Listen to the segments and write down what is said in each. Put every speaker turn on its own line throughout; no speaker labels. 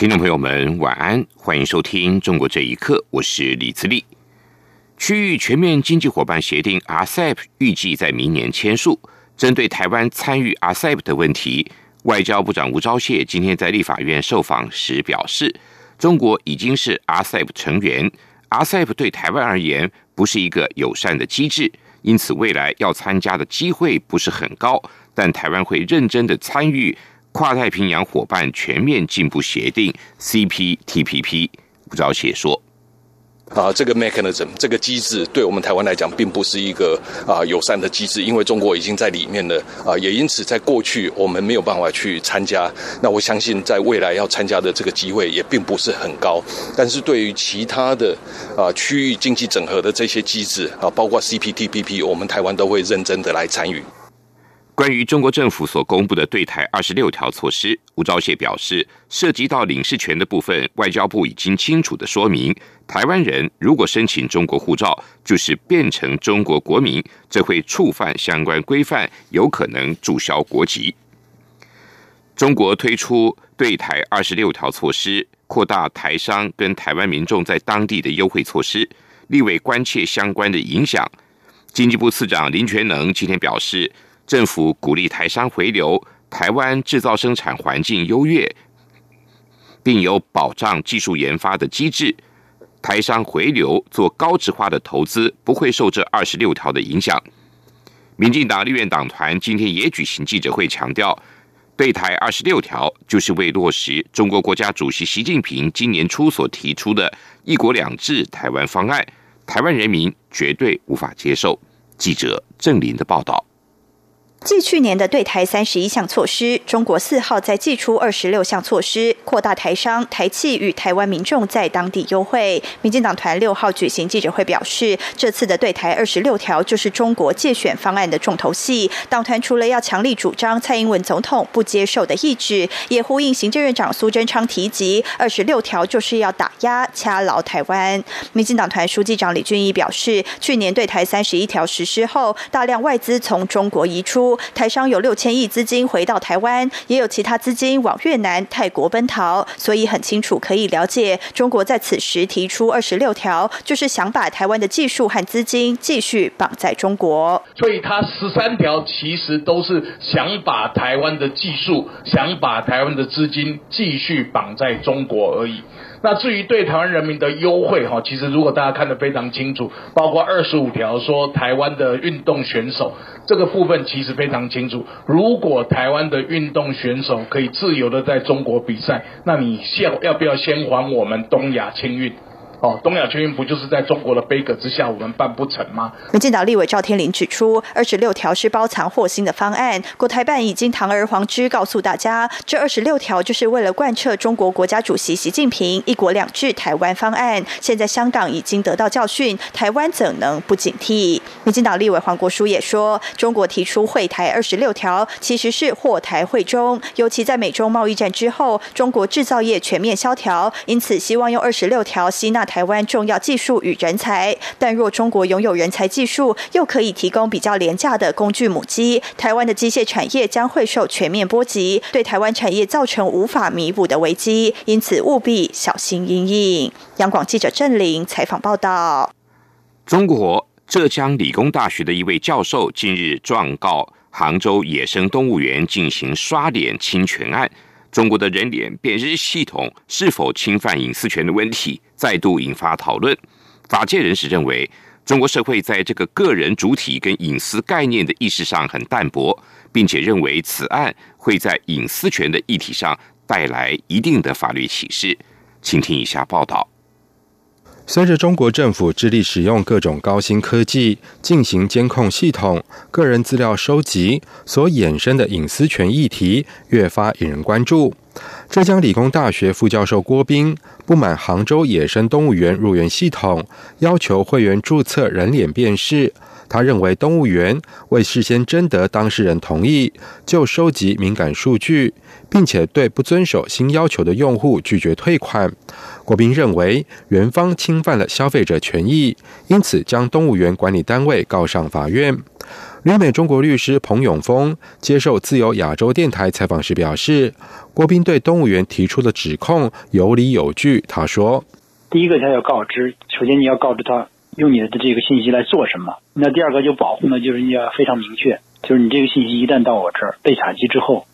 听众朋友们，晚安，欢迎收听《中国这一刻》，我是李自立。区域全面经济伙伴协定 （RCEP） 预计在明年签署。针对台湾参与 RCEP 的问题，外交部长吴钊燮今天在立法院受访时表示，中国已经是 RCEP 成员，RCEP 对台湾而言不是一个友善的机制，因此未来要参加的机会不是很高，但台湾会认真的参与。跨太平洋伙伴全面进步协定 （CPTPP），吴钊燮说：“
啊，这个 mechanism 这个机制对我们台湾来讲，并不是一个啊友善的机制，因为中国已经在里面了啊，也因此在过去我们没有办法去参加。那我相信，在未来要参加的这个机会也并不是很高。但是对于其他的啊区域经济整合的这些机制啊，包括 CPTPP，我们台湾都会认真的来参与。”
关于中国政府所公布的对台二十六条措施，吴钊燮表示，涉及到领事权的部分，外交部已经清楚的说明，台湾人如果申请中国护照，就是变成中国国民，这会触犯相关规范，有可能注销国籍。中国推出对台二十六条措施，扩大台商跟台湾民众在当地的优惠措施，立委关切相关的影响。经济部次长林权能今天表示。政府鼓励台商回流，台湾制造生产环境优越，并有保障技术研发的机制。台商回流做高质化的投资，不会受这二十六条的影响。民进党立院党团今天也举行记者会，强调对台二十六条就是为落实中国国家主席习近平今年初所提出的一国两制台湾方案，台湾人民绝对无法接受。记者郑林的报道。
继去年的对台三十一项措施，中国四号再祭出二十六项措施，扩大台商、台企与台湾民众在当地优惠。民进党团六号举行记者会表示，这次的对台二十六条就是中国借选方案的重头戏。党团除了要强力主张蔡英文总统不接受的意志，也呼应行政院长苏贞昌提及，二十六条就是要打压、掐牢台湾。民进党团书记长李俊毅表示，去年对台三十一条实施后，大量外资从中国移出。台商有六千亿资金回到台湾，也有其他资金往越南、泰国奔逃，所以很清楚可以了解，中国在此时提出二十六条，就是想把台湾的技术和资金继续绑在中国。
所以，他十三条其实都是想把台湾的技术、想把台湾的资金继续绑在中国而已。那至于对台湾人民的优惠，哈，其实如果大家看得非常清楚，包括二十五条说台湾的运动选手这个部分其实非常清楚。如果台湾的运动选手可以自由的在中国比赛，那你先要不要先还我们东亚青运？哦，东亚全运不就是在中国的杯葛之下，我们办不成吗？
民进党立委赵天麟指出，二十六条是包藏祸心的方案。国台办已经堂而皇之告诉大家，这二十六条就是为了贯彻中国国家主席习近平“一国两制”台湾方案。现在香港已经得到教训，台湾怎能不警惕？民进党立委黄国书也说，中国提出会台二十六条，其实是祸台会中。尤其在美中贸易战之后，中国制造业全面萧条，因此希望用二十六条吸纳。台湾重要技术与人才，但若中国拥有人才技术，又可以提供比较廉价的工具母机，台湾的机械产业将会受全面波及，对台湾产业造成无法弥补的危机，因此务必小心应应。央广记者郑玲采访报道。
中国浙江理工大学的一位教授近日状告杭州野生动物园进行刷脸侵权案。中国的人脸辨识系统是否侵犯隐私权的问题再度引发讨论。法界人士认为，中国社会在这个个人主体跟隐私概念的意识上很淡薄，并且认为此案会在隐私权的议题上带来一定的法律启示。请听以下报道。
随着中国政府致力使用各种高新科技进行监控系统、个人资料收集所衍生的隐私权议题越发引人关注。浙江理工大学副教授郭斌不满杭州野生动物园入园系统要求会员注册人脸辨识。他认为动物园未事先征得当事人同意就收集敏感数据，并且对不遵守新要求的用户拒绝退款。国斌认为园方侵犯了消费者权益，因此将动物园管理单位告上法院。旅美中国律师彭永峰接受自由亚洲电台采访时表示，国斌对动物园提出的指控有理有据。他说：“
第一个，他要告知，首先你要告知他。”用你的这个信息来做什么？那第二个就保护呢，就是你要非常明确，就是你这个信息一旦到我这儿被采集之后，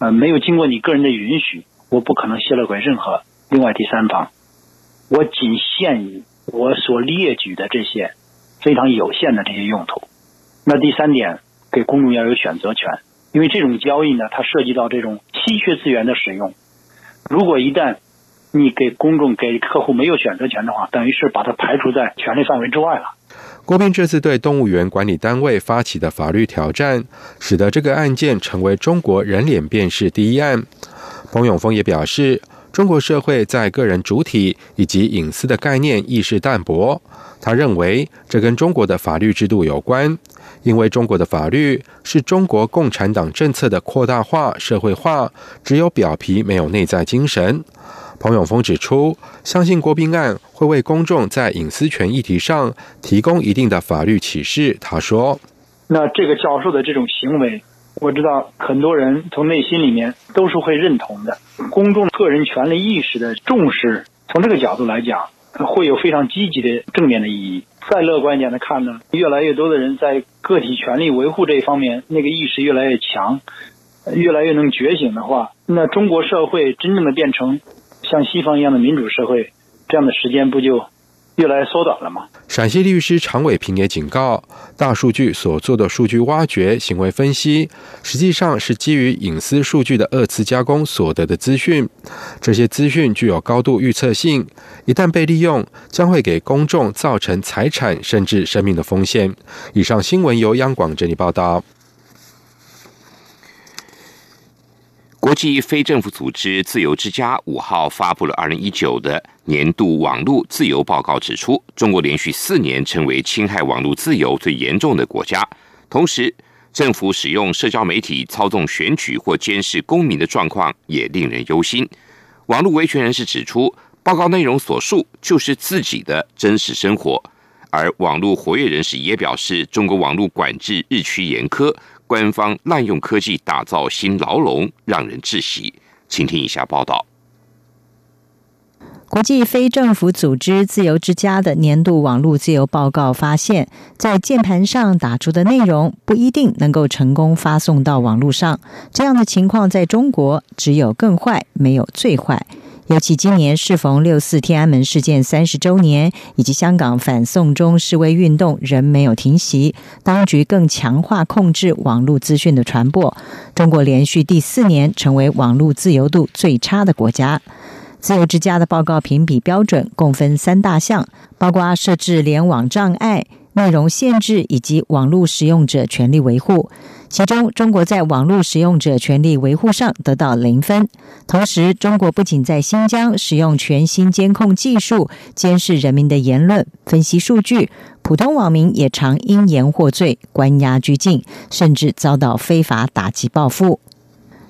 呃，没有经过你个人的允许，我不可能泄露给任何另外第三方。我仅限于我所列举的这些非常有限的这些用途。那第三点，给公众要有选择权，因为这种交易呢，它涉及到这种稀缺资源的使用。如果一旦你给公众、给客户没有选择权的话，等于是把它排除在权利范围之外了。
郭斌这次对动物园管理单位发起的法律挑战，使得这个案件成为中国人脸辨识第一案。彭永峰也表示，中国社会在个人主体以及隐私的概念意识淡薄。他认为，这跟中国的法律制度有关，因为中国的法律是中国共产党政策的扩大化、社会化，只有表皮没有内在精神。彭永峰指出，相信郭斌案会为公众在隐私权议题上提供一定的法律启示。他说：“
那这个教授的这种行为，我知道很多人从内心里面都是会认同的。公众个人权利意识的重视，从这个角度来讲，会有非常积极的正面的意义。再乐观一点的看呢，越来越多的人在个体权利维护这一方面，那个意识越来越强，越来越能觉醒的话，那中国社会真正的变成。”像西方一样的民主社会，这样的时间不就越来越缩短了嘛？
陕西律师常伟平也警告，大数据所做的数据挖掘、行为分析，实际上是基于隐私数据的二次加工所得的资讯。这些资讯具有高度预测性，一旦被利用，将会给公众造成财产甚至生命的风险。以上新闻由央广整理报道。
国际非政府组织自由之家五号发布了二零一九的年度网络自由报告，指出中国连续四年成为侵害网络自由最严重的国家。同时，政府使用社交媒体操纵选举或监视公民的状况也令人忧心。网络维权人士指出，报告内容所述就是自己的真实生活。而网络活跃人士也表示，中国网络管制日趋严苛。官方滥用科技打造新牢笼，让人窒息。请听以下报道：
国际非政府组织自由之家的年度网络自由报告发现，在键盘上打出的内容不一定能够成功发送到网络上。这样的情况在中国只有更坏，没有最坏。尤其今年适逢六四天安门事件三十周年，以及香港反送中示威运动仍没有停息，当局更强化控制网络资讯的传播。中国连续第四年成为网络自由度最差的国家。自由之家的报告评比标准共分三大项，包括设置联网障碍。内容限制以及网络使用者权利维护，其中中国在网络使用者权利维护上得到零分。同时，中国不仅在新疆使用全新监控技术监视人民的言论、分析数据，普通网民也常因言获罪、关押拘禁，甚至遭到非法打击报复。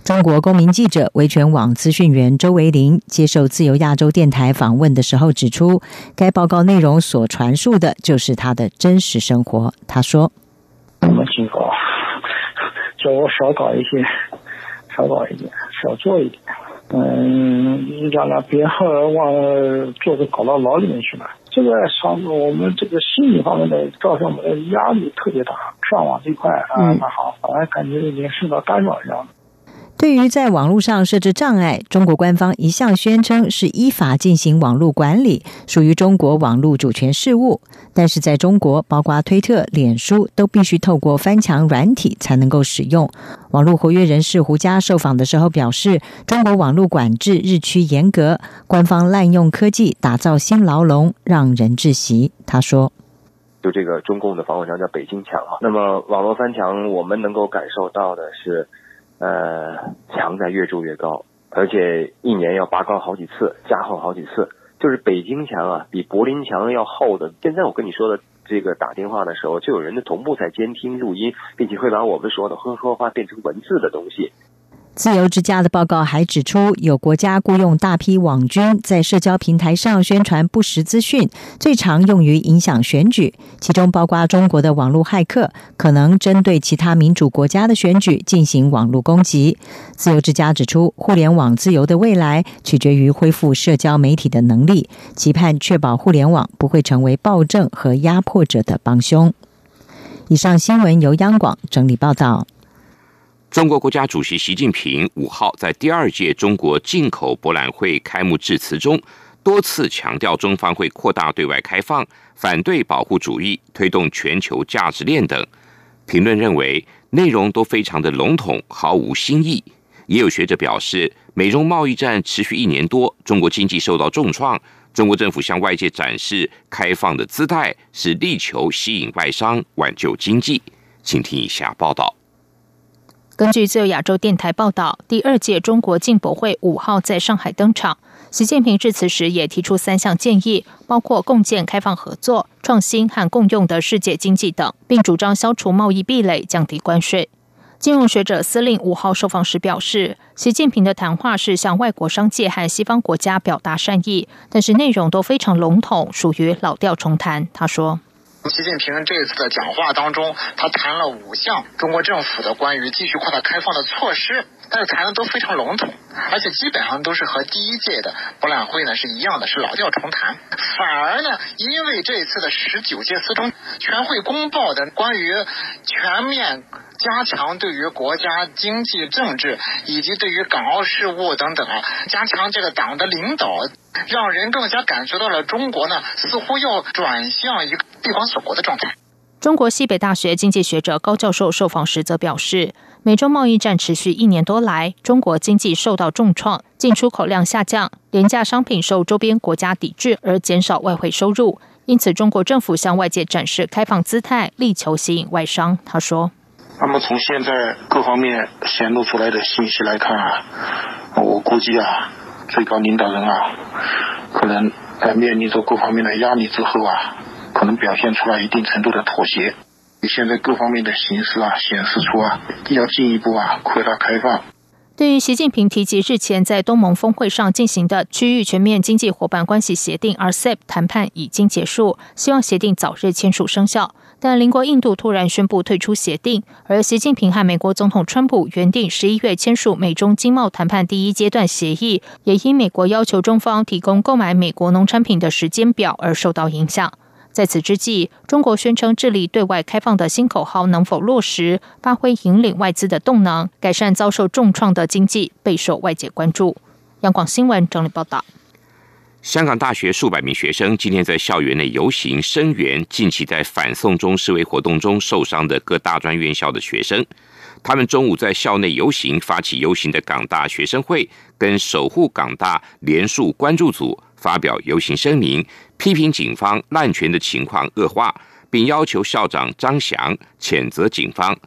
中国公民记者维权网资讯员周维林接受自由亚洲电台访问的时候指出，该报告内容所传述的就是他的真实生活。他说：“
我们警告，叫我少搞一些，少搞一点，少做一点。嗯，你让他别往做的搞到牢里面去了。这个上我们这个心理方面的造成我们的压力特别大。上网这块啊，那好，反正感觉已经受到干扰一样的。”
对于在网络上设置障碍，中国官方一向宣称是依法进行网络管理，属于中国网络主权事务。但是在中国，包括推特、脸书都必须透过翻墙软体才能够使用。网络活跃人士胡佳受访的时候表示，中国网络管制日趋严格，官方滥用科技打造新牢笼，让人窒息。他说：“
就这个中共的防火墙叫北京墙啊，那么网络翻墙，我们能够感受到的是。”呃，墙在越筑越高，而且一年要拔高好几次，加厚好几次。就是北京墙啊，比柏林墙要厚的。现在我跟你说的这个打电话的时候，就有人的同步在监听录音，并且会把我们说的呵呵话变成文字的东西。
自由之家的报告还指出，有国家雇佣大批网军在社交平台上宣传不实资讯，最常用于影响选举，其中包括中国的网络骇客，可能针对其他民主国家的选举进行网络攻击。自由之家指出，互联网自由的未来取决于恢复社交媒体的能力，期盼确保互联网不会成为暴政和压迫者的帮凶。以上新闻由央广整理报道。
中国国家主席习近平五号在第二届中国进口博览会开幕致辞中，多次强调中方会扩大对外开放，反对保护主义，推动全球价值链等。评论认为内容都非常的笼统，毫无新意。也有学者表示，美中贸易战持续一年多，中国经济受到重创，中国政府向外界展示开放的姿态，是力求吸引外商，挽救经济。请听以下报道。
根据自由亚洲电台报道，第二届中国进博会五号在上海登场。习近平致辞时也提出三项建议，包括共建开放合作、创新和共用的世界经济等，并主张消除贸易壁垒、降低关税。金融学者司令五号受访时表示，习近平的谈话是向外国商界和西方国家表达善意，但是内容都非常笼统，属于老调重弹。他说。
习近平这次的讲话当中，他谈了五项中国政府的关于继续扩大开放的措施，但是谈的都非常笼统，而且基本上都是和第一届的博览会呢是一样的，是老调重弹。反而呢，因为这次的十九届四中全会公报的关于全面。加强对于国家经济政治以及对于港澳事务等等啊，加强这个党的领导，让人更加感觉到了中国呢似乎要转向一个闭关锁国的状态。
中国西北大学经济学者高教授受访时则表示，美中贸易战持续一年多来，中国经济受到重创，进出口量下降，廉价商品受周边国家抵制而减少外汇收入，因此中国政府向外界展示开放姿态，力求吸引外商。他说。
那么从现在各方面显露出来的信息来看啊，我估计啊，最高领导人啊，可能在面临着各方面的压力之后啊，可能表现出来一定程度的妥协。现在各方面的形势啊，显示出啊，要进一步啊扩大开放。
对于习近平提及日前在东盟峰会上进行的区域全面经济伙伴关系协定 （RCEP） 谈判已经结束，希望协定早日签署生效。但邻国印度突然宣布退出协定，而习近平和美国总统川普原定十一月签署美中经贸谈判第一阶段协议，也因美国要求中方提供购买美国农产品的时间表而受到影响。在此之际，中国宣称致力对外开放的新口号能否落实，发挥引领外资的动能，改善遭受重创的经济，备受外界关注。央广新闻整理报道。
香港大学数百名学生今天在校园内游行声援近期在反送中示威活动中受伤的各大专院校的学生。他们中午在校内游行，发起游行的港大学生会跟守护港大联署关注组发表游行声明，批评警方滥权的情况恶化，并要求校长张翔谴责警方。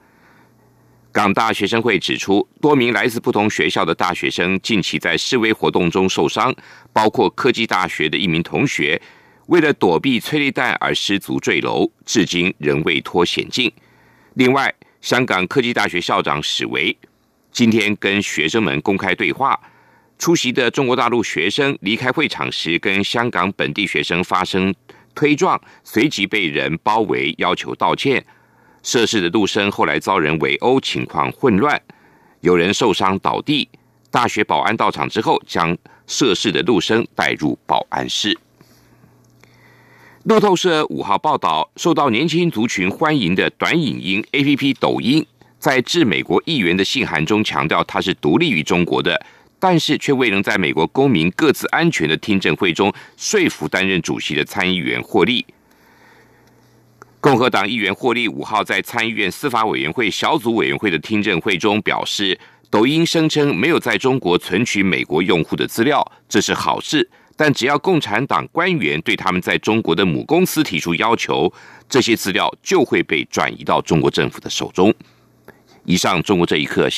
港大学生会指出，多名来自不同学校的大学生近期在示威活动中受伤，包括科技大学的一名同学，为了躲避催泪弹而失足坠楼，至今仍未脱险境。另外，香港科技大学校长史维今天跟学生们公开对话，出席的中国大陆学生离开会场时，跟香港本地学生发生推撞，随即被人包围，要求道歉。涉事的陆生后来遭人围殴，情况混乱，有人受伤倒地。大学保安到场之后，将涉事的陆生带入保安室。路透社五号报道，受到年轻族群欢迎的短影音 A P P 抖音，在致美国议员的信函中强调，他是独立于中国的，但是却未能在美国公民各自安全的听证会中说服担任主席的参议员获利。共和党议员霍利五号在参议院司法委员会小组委员会的听证会中表示，抖音声称没有在中国存取美国用户的资料，这是好事。但只要共产党官员对他们在中国的母公司提出要求，这些资料就会被转移到中国政府的手中。以上，中国这一刻。